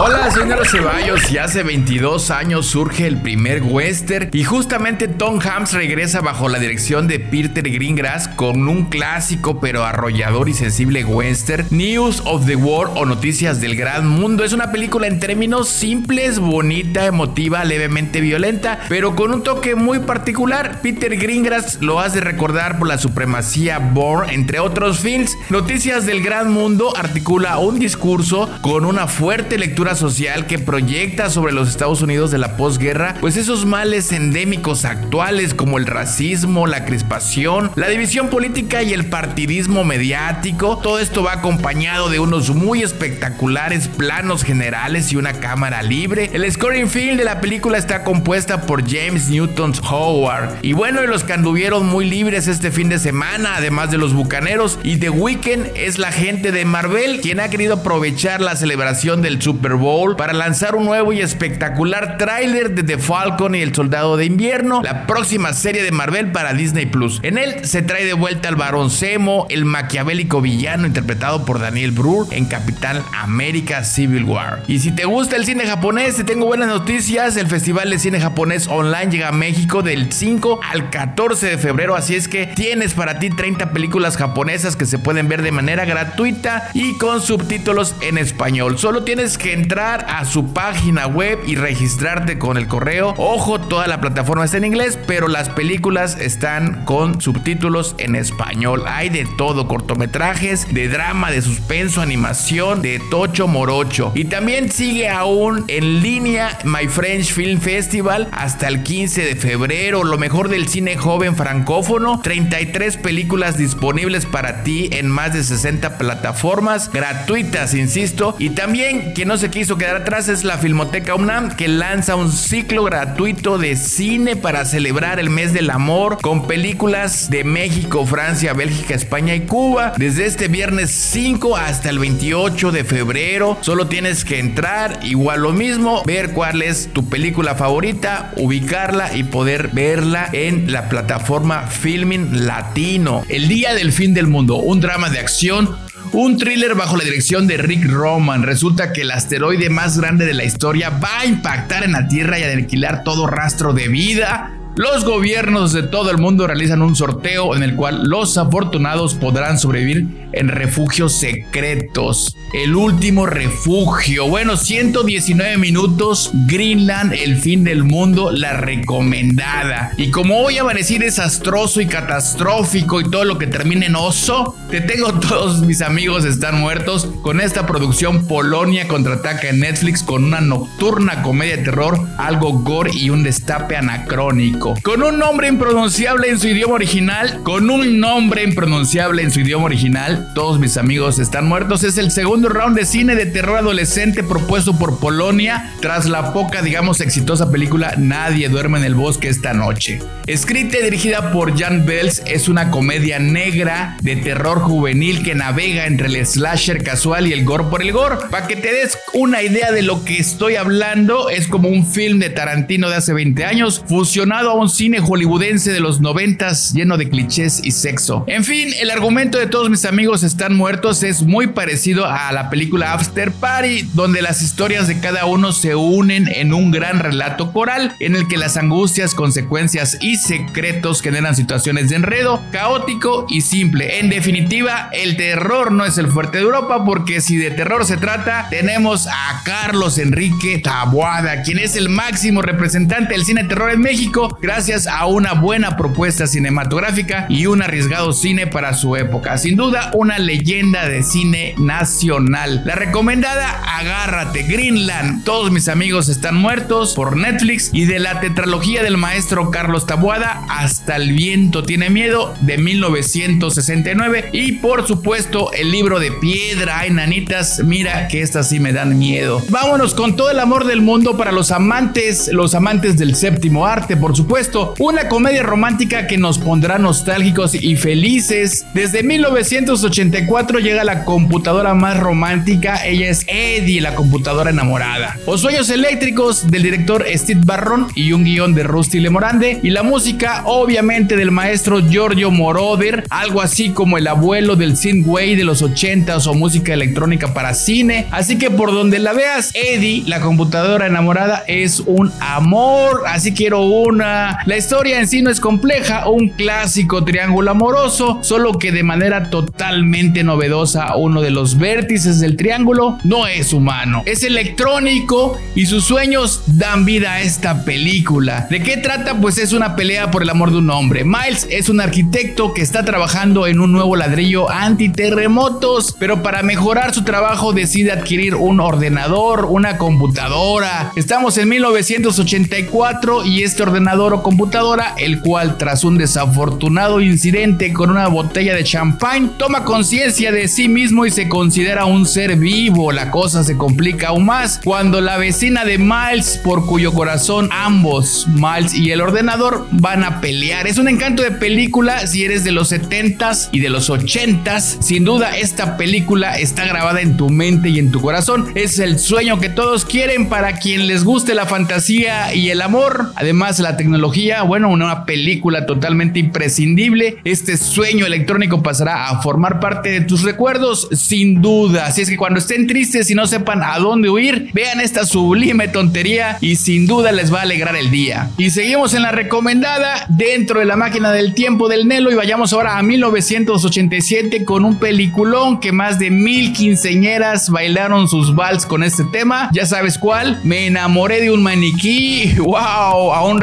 Hola, soy Ceballos y hace 22 años surge el primer western y justamente Tom Hanks regresa bajo la dirección de Peter Greengrass con un clásico pero arrollador y sensible western, News of the World o Noticias del Gran Mundo. Es una película en términos simples, bonita, emotiva, levemente violenta, pero con un toque muy particular. Peter Greengrass lo hace recordar por la supremacía Bourne, entre otros films. Noticias del Gran Mundo articula un discurso con una fuerte lectura social que proyecta sobre los Estados Unidos de la posguerra, pues esos males endémicos actuales como el racismo, la crispación, la división política y el partidismo mediático, todo esto va acompañado de unos muy espectaculares planos generales y una cámara libre. El scoring film de la película está compuesta por James Newton Howard. Y bueno, y los que anduvieron muy libres este fin de semana, además de los bucaneros, y The Weeknd es la gente de Marvel, quien ha querido aprovechar la celebración del Super Para lanzar un nuevo y espectacular tráiler de The Falcon y el Soldado de Invierno, la próxima serie de Marvel para Disney Plus. En él se trae de vuelta al Barón Zemo, el maquiavélico villano interpretado por Daniel Brühl en Capitán América Civil War. Y si te gusta el cine japonés, te tengo buenas noticias. El Festival de Cine Japonés Online llega a México del 5 al 14 de febrero, así es que tienes para ti 30 películas japonesas que se pueden ver de manera gratuita y con subtítulos en español. Solo tienes que entrar a su página web y registrarte con el correo. Ojo, toda la plataforma está en inglés, pero las películas están con subtítulos en español. Hay de todo, cortometrajes, de drama, de suspenso, animación, de tocho morocho. Y también sigue aún en línea My French Film Festival hasta el 15 de febrero. Lo mejor del cine joven francófono. 33 películas disponibles para ti en más de 60 plataformas gratuitas, insisto. Y también que no se quiso quedar atrás es la Filmoteca UNAM que lanza un ciclo gratuito de cine para celebrar el mes del amor con películas de México, Francia, Bélgica, España y Cuba. Desde este viernes 5 hasta el 28 de febrero solo tienes que entrar, igual lo mismo, ver cuál es tu película favorita, ubicarla y poder verla en la plataforma Filming Latino. El Día del Fin del Mundo, un drama de acción un thriller bajo la dirección de Rick Roman. Resulta que el asteroide más grande de la historia va a impactar en la Tierra y a aniquilar todo rastro de vida. Los gobiernos de todo el mundo realizan un sorteo en el cual los afortunados podrán sobrevivir en refugios secretos. El último refugio. Bueno, 119 minutos. Greenland, el fin del mundo, la recomendada. Y como hoy amanecí desastroso y catastrófico y todo lo que termine en oso, te tengo todos mis amigos están muertos con esta producción Polonia contraataca en Netflix con una nocturna comedia de terror, algo gore y un destape anacrónico. Con un nombre impronunciable en su idioma original, con un nombre impronunciable en su idioma original, todos mis amigos están muertos. Es el segundo round de cine de terror adolescente propuesto por Polonia tras la poca, digamos, exitosa película Nadie duerme en el bosque esta noche. Escrita y dirigida por Jan Bells, es una comedia negra de terror juvenil que navega entre el slasher casual y el gore por el gore. Para que te des una idea de lo que estoy hablando, es como un film de Tarantino de hace 20 años, fusionado a un cine hollywoodense de los noventas lleno de clichés y sexo. En fin, el argumento de todos mis amigos están muertos es muy parecido a la película After Party, donde las historias de cada uno se unen en un gran relato coral en el que las angustias, consecuencias y secretos generan situaciones de enredo, caótico y simple. En definitiva, el terror no es el fuerte de Europa porque si de terror se trata, tenemos a Carlos Enrique Taboada, quien es el máximo representante del cine terror en México gracias a una buena propuesta cinematográfica y un arriesgado cine para su época. Sin duda, una leyenda de cine nacional. La recomendada, agárrate, Greenland. Todos mis amigos están muertos por Netflix y de la tetralogía del maestro Carlos Tabuada hasta El viento tiene miedo de 1969 y por supuesto el libro de piedra, hay nanitas, mira que estas sí me dan miedo. Vámonos con todo el amor del mundo para los amantes, los amantes del séptimo arte, por supuesto supuesto, una comedia romántica que nos pondrá nostálgicos y felices. Desde 1984 llega la computadora más romántica, ella es Eddie, la computadora enamorada. Los sueños eléctricos del director Steve Barron y un guion de Rusty Lemorande y la música obviamente del maestro Giorgio Moroder, algo así como el abuelo del synthwave de los 80s o música electrónica para cine. Así que por donde la veas, Eddie, la computadora enamorada, es un amor, así quiero una. La historia en sí no es compleja, un clásico triángulo amoroso, solo que de manera totalmente novedosa uno de los vértices del triángulo no es humano, es electrónico y sus sueños dan vida a esta película. ¿De qué trata? Pues es una pelea por el amor de un hombre. Miles es un arquitecto que está trabajando en un nuevo ladrillo antiterremotos, pero para mejorar su trabajo decide adquirir un ordenador, una computadora. Estamos en 1984 y este ordenador computadora, el cual tras un desafortunado incidente con una botella de champán, toma conciencia de sí mismo y se considera un ser vivo. La cosa se complica aún más cuando la vecina de Miles, por cuyo corazón ambos, Miles y el ordenador, van a pelear. Es un encanto de película si eres de los 70s y de los 80s. Sin duda, esta película está grabada en tu mente y en tu corazón. Es el sueño que todos quieren para quien les guste la fantasía y el amor. Además, la tecnología, bueno, una película totalmente imprescindible. Este sueño electrónico pasará a formar parte de tus recuerdos, sin duda. Así es que cuando estén tristes y no sepan a dónde huir, vean esta sublime tontería y sin duda les va a alegrar el día. Y seguimos en la recomendada dentro de la máquina del tiempo del Nelo y vayamos ahora a 1987 con un peliculón que más de mil quinceñeras bailaron sus vals con este tema. Ya sabes cuál. Me enamoré de un maniquí. ¡Wow! Aún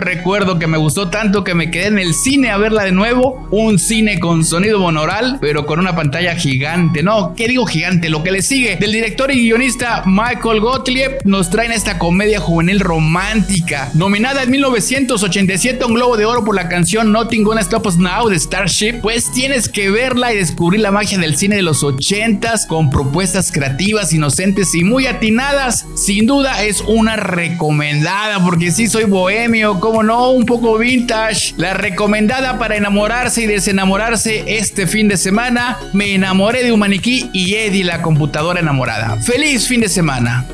que me gustó tanto que me quedé en el cine a verla de nuevo. Un cine con sonido monoral, pero con una pantalla gigante. No, ¿qué digo gigante? Lo que le sigue. Del director y guionista Michael Gottlieb nos traen esta comedia juvenil romántica. Nominada en 1987 a un Globo de Oro por la canción Nothing Gonna Stop Us Now de Starship. Pues tienes que verla y descubrir la magia del cine de los 80s con propuestas creativas, inocentes y muy atinadas. Sin duda es una recomendada porque sí soy bohemio, como no, un poco vintage. La recomendada para enamorarse y desenamorarse este fin de semana. Me enamoré de un maniquí y Eddie la computadora enamorada. Feliz fin de semana.